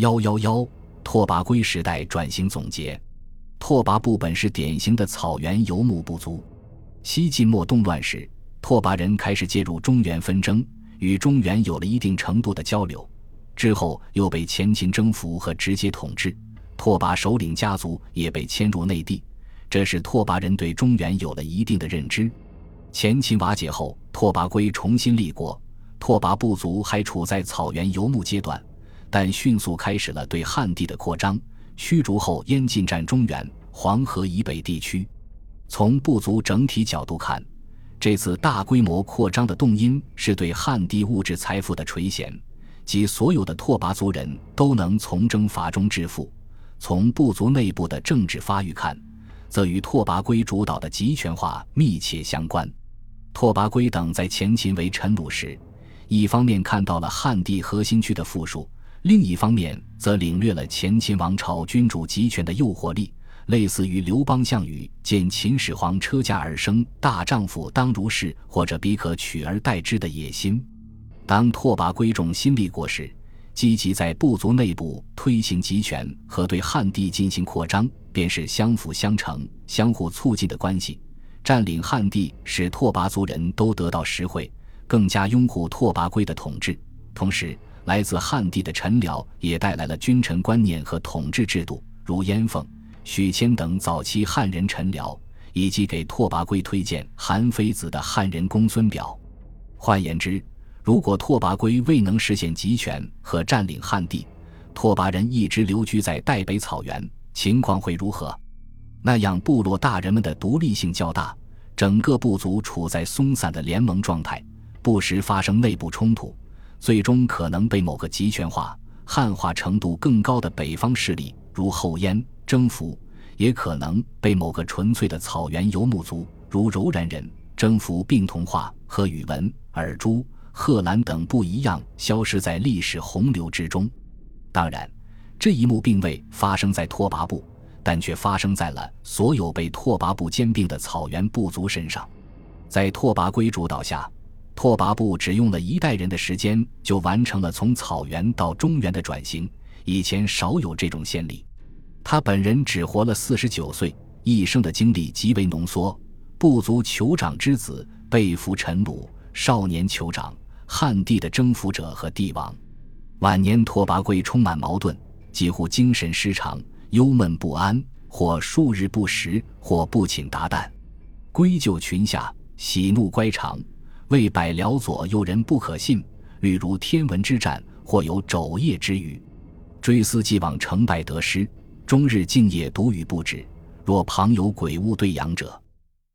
幺幺幺，拓跋圭时代转型总结。拓跋部本是典型的草原游牧部族。西晋末动乱时，拓跋人开始介入中原纷争，与中原有了一定程度的交流。之后又被前秦征服和直接统治，拓跋首领家族也被迁入内地，这使拓跋人对中原有了一定的认知。前秦瓦解后，拓跋圭重新立国，拓跋部族还处在草原游牧阶段，但迅速开始了对汉地的扩张。驱逐后燕进占中原、黄河以北地区。从部族整体角度看，这次大规模扩张的动因是对汉地物质财富的垂涎，即所有的拓跋族人都能从征伐中致富。从部族内部的政治发育看，则与拓跋圭主导的集权化密切相关。拓跋圭等在前秦为臣虏时，一方面看到了汉地核心区的富庶。另一方面，则领略了前秦王朝君主集权的诱惑力，类似于刘邦、项羽见秦始皇车驾而生“大丈夫当如是”或者“彼可取而代之”的野心。当拓跋圭重新立国时，积极在部族内部推行集权和对汉地进行扩张，便是相辅相成、相互促进的关系。占领汉地，使拓跋族人都得到实惠，更加拥护拓跋圭的统治，同时。来自汉地的臣僚也带来了君臣观念和统治制度，如燕凤、许谦等早期汉人臣僚，以及给拓跋圭推荐韩非子的汉人公孙表。换言之，如果拓跋圭未能实现集权和占领汉地，拓跋人一直留居在代北草原，情况会如何？那样，部落大人们的独立性较大，整个部族处在松散的联盟状态，不时发生内部冲突。最终可能被某个集权化、汉化程度更高的北方势力，如后燕征服；也可能被某个纯粹的草原游牧族，如柔然人征服并同化，和宇文、尔朱、贺兰等不一样，消失在历史洪流之中。当然，这一幕并未发生在拓跋部，但却发生在了所有被拓跋部兼并的草原部族身上。在拓跋圭主导下。拓跋部只用了一代人的时间，就完成了从草原到中原的转型，以前少有这种先例。他本人只活了四十九岁，一生的经历极为浓缩。部族酋长之子，被俘臣虏，少年酋长，汉地的征服者和帝王。晚年拓跋圭充满矛盾，几乎精神失常，忧闷不安，或数日不食，或不寝达旦，归咎群下，喜怒乖长。为百僚左右人不可信，屡如天文之战，或有昼夜之语，追思既往成败得失，终日静夜独语不止。若旁有鬼物对阳者，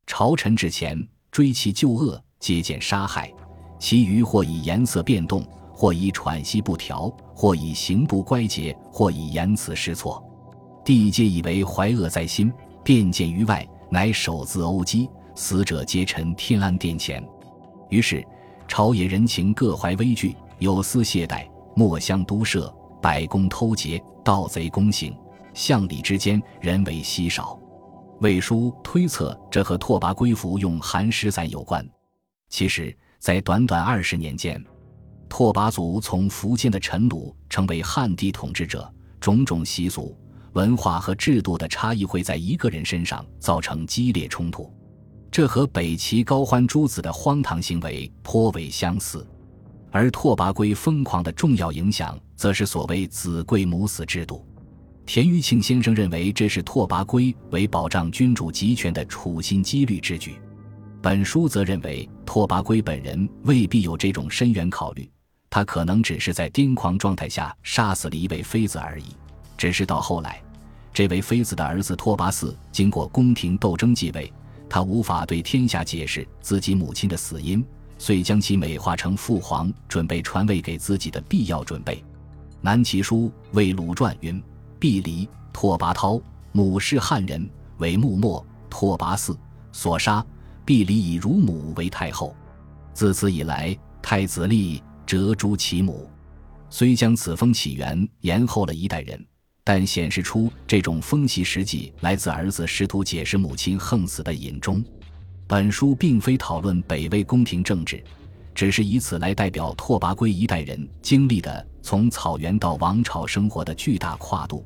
朝臣之前追其旧恶，皆见杀害。其余或以颜色变动，或以喘息不调，或以行不乖节，或以言辞失措。帝皆以为怀恶在心，便见于外，乃手自殴击，死者皆陈天安殿前。于是，朝野人情各怀畏惧，有司懈怠，墨香都摄；百工偷劫，盗贼公行，相礼之间人为稀少。魏书推测，这和拓跋圭服用寒食散有关。其实，在短短二十年间，拓跋族从福建的陈鲁成为汉地统治者，种种习俗、文化和制度的差异会在一个人身上造成激烈冲突。这和北齐高欢诸子的荒唐行为颇为相似，而拓跋圭疯狂的重要影响，则是所谓“子贵母死”制度。田余庆先生认为，这是拓跋圭为保障君主集权的处心积虑之举。本书则认为，拓跋圭本人未必有这种深远考虑，他可能只是在癫狂状态下杀死了一位妃子而已。只是到后来，这位妃子的儿子拓跋嗣经过宫廷斗争继位。他无法对天下解释自己母亲的死因，遂将其美化成父皇准备传位给自己的必要准备。南齐书魏鲁传云：“毕离拓跋焘，母是汉人，为穆末拓跋嗣所杀。毕离以乳母为太后。自此以来，太子立折诛其母。虽将此封起源延后了一代人。”但显示出这种风气实际来自儿子试图解释母亲横死的隐衷。本书并非讨论北魏宫廷政治，只是以此来代表拓跋圭一代人经历的从草原到王朝生活的巨大跨度，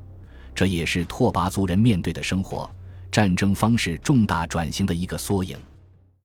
这也是拓跋族人面对的生活、战争方式重大转型的一个缩影。